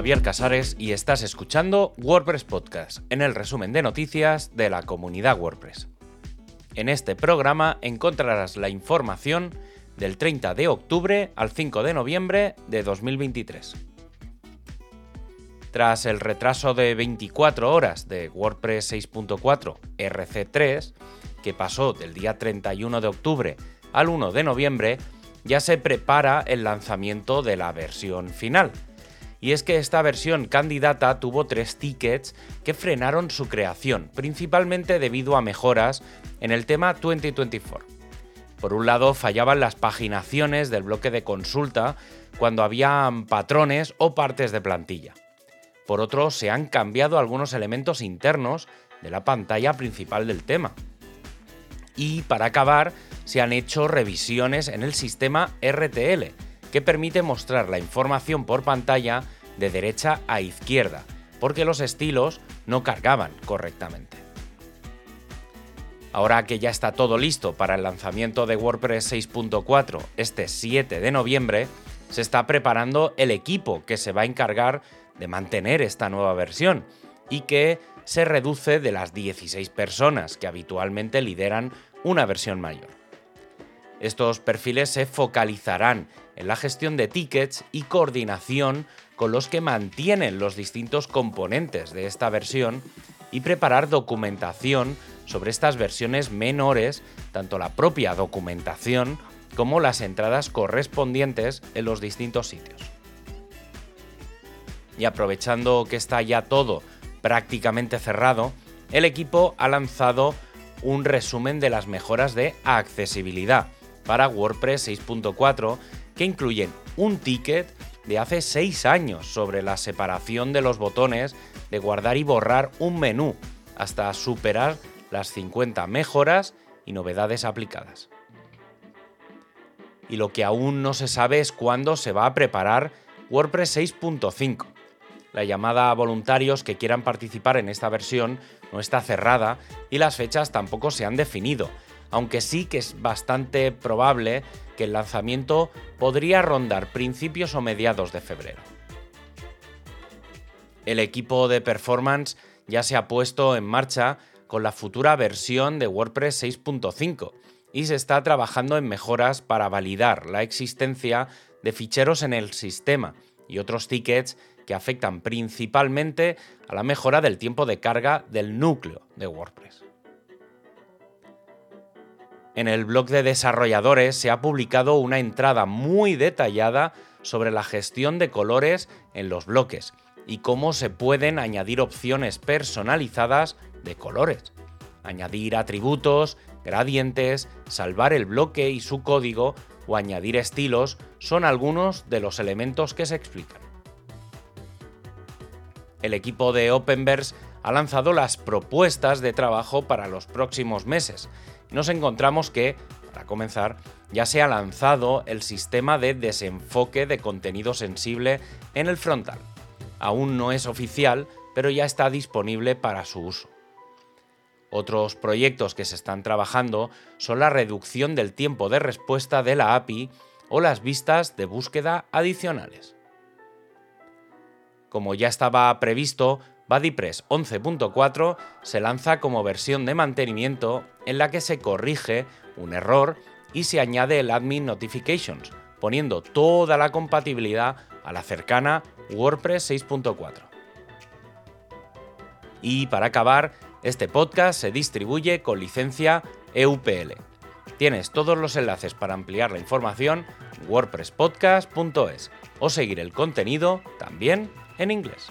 Javier Casares y estás escuchando WordPress Podcast, en el resumen de noticias de la comunidad WordPress. En este programa encontrarás la información del 30 de octubre al 5 de noviembre de 2023. Tras el retraso de 24 horas de WordPress 6.4 RC3, que pasó del día 31 de octubre al 1 de noviembre, ya se prepara el lanzamiento de la versión final. Y es que esta versión candidata tuvo tres tickets que frenaron su creación, principalmente debido a mejoras en el tema 2024. Por un lado, fallaban las paginaciones del bloque de consulta cuando había patrones o partes de plantilla. Por otro, se han cambiado algunos elementos internos de la pantalla principal del tema. Y para acabar, se han hecho revisiones en el sistema RTL, que permite mostrar la información por pantalla de derecha a izquierda, porque los estilos no cargaban correctamente. Ahora que ya está todo listo para el lanzamiento de WordPress 6.4 este 7 de noviembre, se está preparando el equipo que se va a encargar de mantener esta nueva versión y que se reduce de las 16 personas que habitualmente lideran una versión mayor. Estos perfiles se focalizarán en la gestión de tickets y coordinación con los que mantienen los distintos componentes de esta versión y preparar documentación sobre estas versiones menores, tanto la propia documentación como las entradas correspondientes en los distintos sitios. Y aprovechando que está ya todo prácticamente cerrado, el equipo ha lanzado un resumen de las mejoras de accesibilidad para WordPress 6.4 que incluyen un ticket de hace 6 años sobre la separación de los botones de guardar y borrar un menú hasta superar las 50 mejoras y novedades aplicadas. Y lo que aún no se sabe es cuándo se va a preparar WordPress 6.5. La llamada a voluntarios que quieran participar en esta versión no está cerrada y las fechas tampoco se han definido, aunque sí que es bastante probable que el lanzamiento podría rondar principios o mediados de febrero. El equipo de performance ya se ha puesto en marcha con la futura versión de WordPress 6.5 y se está trabajando en mejoras para validar la existencia de ficheros en el sistema y otros tickets que afectan principalmente a la mejora del tiempo de carga del núcleo de WordPress. En el blog de desarrolladores se ha publicado una entrada muy detallada sobre la gestión de colores en los bloques y cómo se pueden añadir opciones personalizadas de colores, añadir atributos, gradientes, salvar el bloque y su código o añadir estilos son algunos de los elementos que se explican. El equipo de Openverse ha lanzado las propuestas de trabajo para los próximos meses. Nos encontramos que, para comenzar, ya se ha lanzado el sistema de desenfoque de contenido sensible en el frontal. Aún no es oficial, pero ya está disponible para su uso. Otros proyectos que se están trabajando son la reducción del tiempo de respuesta de la API o las vistas de búsqueda adicionales. Como ya estaba previsto, BuddyPress 11.4 se lanza como versión de mantenimiento en la que se corrige un error y se añade el Admin Notifications, poniendo toda la compatibilidad a la cercana WordPress 6.4. Y para acabar, este podcast se distribuye con licencia EUPL. Tienes todos los enlaces para ampliar la información en wordpresspodcast.es o seguir el contenido también en inglés.